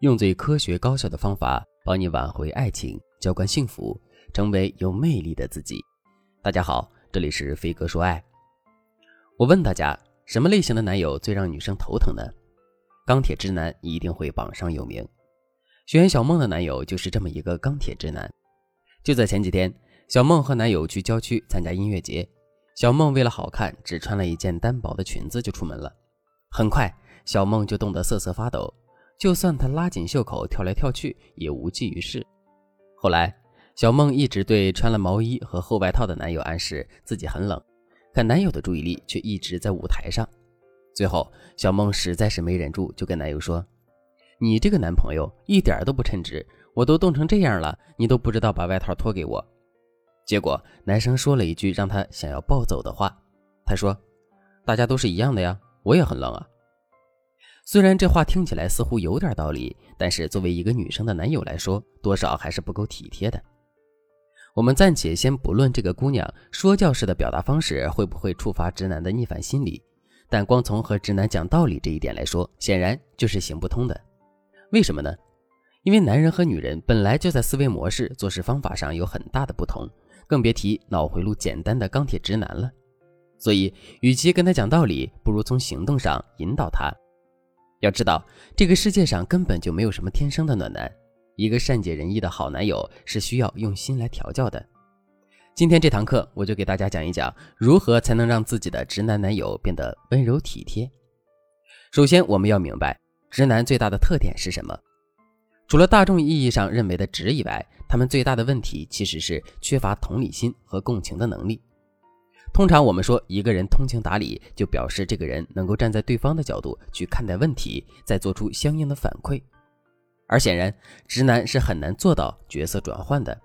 用最科学高效的方法帮你挽回爱情，浇灌幸福，成为有魅力的自己。大家好，这里是飞哥说爱。我问大家，什么类型的男友最让女生头疼呢？钢铁直男一定会榜上有名。学员小梦的男友就是这么一个钢铁直男。就在前几天，小梦和男友去郊区参加音乐节，小梦为了好看，只穿了一件单薄的裙子就出门了。很快，小梦就冻得瑟瑟发抖。就算她拉紧袖口跳来跳去，也无济于事。后来，小梦一直对穿了毛衣和厚外套的男友暗示自己很冷，可男友的注意力却一直在舞台上。最后，小梦实在是没忍住，就跟男友说：“你这个男朋友一点都不称职，我都冻成这样了，你都不知道把外套脱给我。”结果，男生说了一句让他想要暴走的话：“他说，大家都是一样的呀，我也很冷啊。”虽然这话听起来似乎有点道理，但是作为一个女生的男友来说，多少还是不够体贴的。我们暂且先不论这个姑娘说教式的表达方式会不会触发直男的逆反心理，但光从和直男讲道理这一点来说，显然就是行不通的。为什么呢？因为男人和女人本来就在思维模式、做事方法上有很大的不同，更别提脑回路简单的钢铁直男了。所以，与其跟他讲道理，不如从行动上引导他。要知道，这个世界上根本就没有什么天生的暖男。一个善解人意的好男友是需要用心来调教的。今天这堂课，我就给大家讲一讲如何才能让自己的直男男友变得温柔体贴。首先，我们要明白直男最大的特点是什么。除了大众意义上认为的直以外，他们最大的问题其实是缺乏同理心和共情的能力。通常我们说一个人通情达理，就表示这个人能够站在对方的角度去看待问题，再做出相应的反馈。而显然，直男是很难做到角色转换的。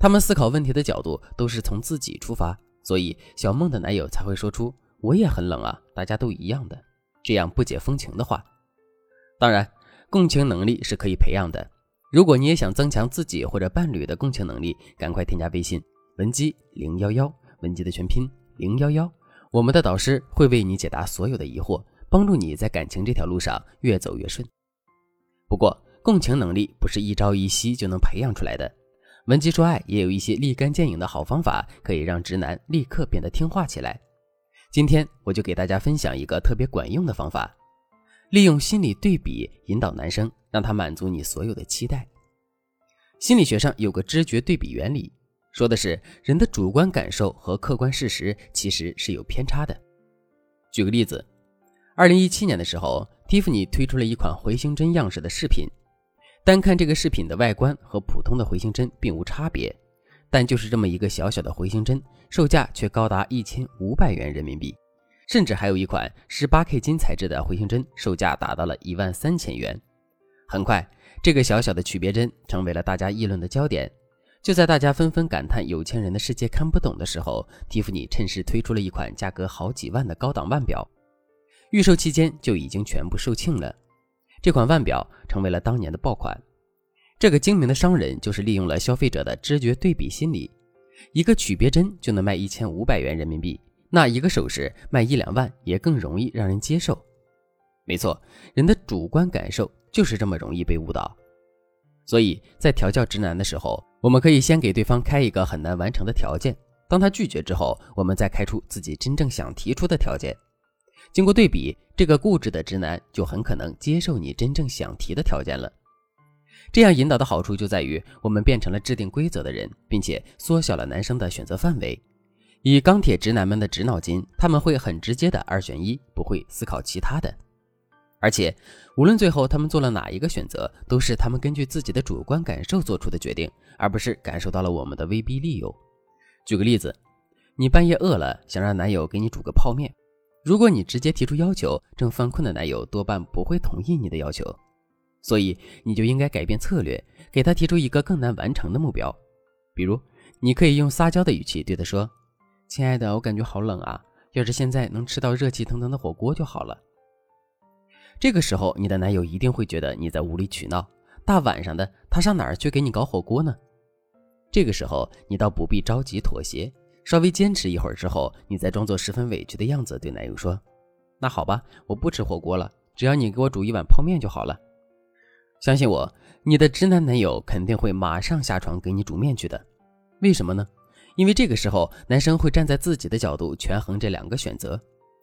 他们思考问题的角度都是从自己出发，所以小梦的男友才会说出“我也很冷啊，大家都一样的”这样不解风情的话。当然，共情能力是可以培养的。如果你也想增强自己或者伴侣的共情能力，赶快添加微信文姬零幺幺。文姬的全拼零幺幺，我们的导师会为你解答所有的疑惑，帮助你在感情这条路上越走越顺。不过，共情能力不是一朝一夕就能培养出来的。文姬说爱也有一些立竿见影的好方法，可以让直男立刻变得听话起来。今天我就给大家分享一个特别管用的方法，利用心理对比引导男生，让他满足你所有的期待。心理学上有个知觉对比原理。说的是人的主观感受和客观事实其实是有偏差的。举个例子，二零一七年的时候，蒂芙尼推出了一款回形针样式的饰品。单看这个饰品的外观和普通的回形针并无差别，但就是这么一个小小的回形针，售价却高达一千五百元人民币。甚至还有一款十八 K 金材质的回形针，售价达到了一万三千元。很快，这个小小的曲别针成为了大家议论的焦点。就在大家纷纷感叹有钱人的世界看不懂的时候，蒂芙尼趁势推出了一款价格好几万的高档腕表，预售期间就已经全部售罄了。这款腕表成为了当年的爆款。这个精明的商人就是利用了消费者的知觉对比心理，一个曲别针就能卖一千五百元人民币，那一个首饰卖一两万也更容易让人接受。没错，人的主观感受就是这么容易被误导。所以在调教直男的时候，我们可以先给对方开一个很难完成的条件，当他拒绝之后，我们再开出自己真正想提出的条件。经过对比，这个固执的直男就很可能接受你真正想提的条件了。这样引导的好处就在于，我们变成了制定规则的人，并且缩小了男生的选择范围。以钢铁直男们的直脑筋，他们会很直接的二选一，不会思考其他的。而且，无论最后他们做了哪一个选择，都是他们根据自己的主观感受做出的决定，而不是感受到了我们的威逼利诱。举个例子，你半夜饿了，想让男友给你煮个泡面，如果你直接提出要求，正犯困的男友多半不会同意你的要求，所以你就应该改变策略，给他提出一个更难完成的目标。比如，你可以用撒娇的语气对他说：“亲爱的，我感觉好冷啊，要是现在能吃到热气腾腾的火锅就好了。”这个时候，你的男友一定会觉得你在无理取闹。大晚上的，他上哪儿去给你搞火锅呢？这个时候，你倒不必着急妥协，稍微坚持一会儿之后，你再装作十分委屈的样子对男友说：“那好吧，我不吃火锅了，只要你给我煮一碗泡面就好了。”相信我，你的直男男友肯定会马上下床给你煮面去的。为什么呢？因为这个时候男生会站在自己的角度权衡这两个选择，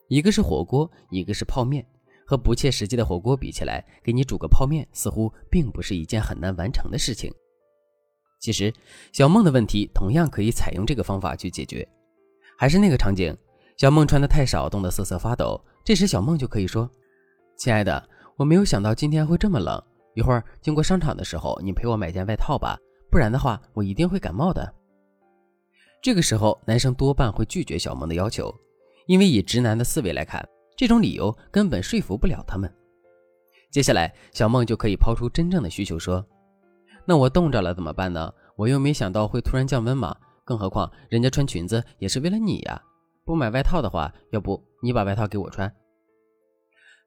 一个是火锅，一个是泡面。和不切实际的火锅比起来，给你煮个泡面似乎并不是一件很难完成的事情。其实，小梦的问题同样可以采用这个方法去解决。还是那个场景，小梦穿的太少，冻得瑟瑟发抖。这时，小梦就可以说：“亲爱的，我没有想到今天会这么冷。一会儿经过商场的时候，你陪我买件外套吧，不然的话，我一定会感冒的。”这个时候，男生多半会拒绝小梦的要求，因为以直男的思维来看，这种理由根本说服不了他们。接下来，小梦就可以抛出真正的需求，说：“那我冻着了怎么办呢？我又没想到会突然降温嘛。更何况人家穿裙子也是为了你呀。不买外套的话，要不你把外套给我穿。”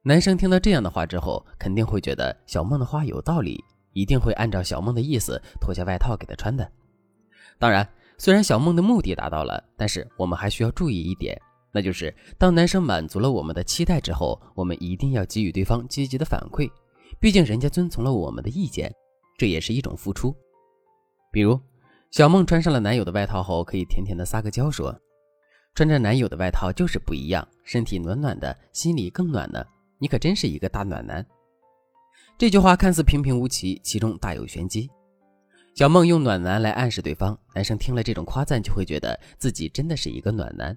男生听到这样的话之后，肯定会觉得小梦的话有道理，一定会按照小梦的意思脱下外套给她穿的。当然。虽然小梦的目的达到了，但是我们还需要注意一点，那就是当男生满足了我们的期待之后，我们一定要给予对方积极的反馈。毕竟人家遵从了我们的意见，这也是一种付出。比如，小梦穿上了男友的外套后，可以甜甜的撒个娇说：“穿着男友的外套就是不一样，身体暖暖的，心里更暖呢。你可真是一个大暖男。”这句话看似平平无奇，其中大有玄机。小梦用暖男来暗示对方，男生听了这种夸赞，就会觉得自己真的是一个暖男。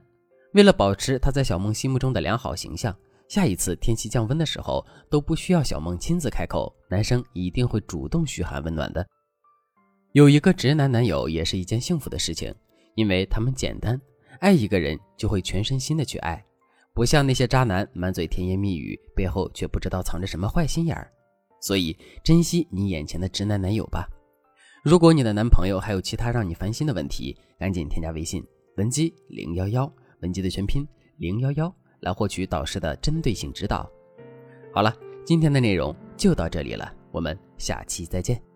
为了保持他在小梦心目中的良好形象，下一次天气降温的时候，都不需要小梦亲自开口，男生一定会主动嘘寒问暖的。有一个直男男友也是一件幸福的事情，因为他们简单，爱一个人就会全身心的去爱，不像那些渣男满嘴甜言蜜语，背后却不知道藏着什么坏心眼儿。所以，珍惜你眼前的直男男友吧。如果你的男朋友还有其他让你烦心的问题，赶紧添加微信文姬零幺幺，文集的全拼零幺幺，来获取导师的针对性指导。好了，今天的内容就到这里了，我们下期再见。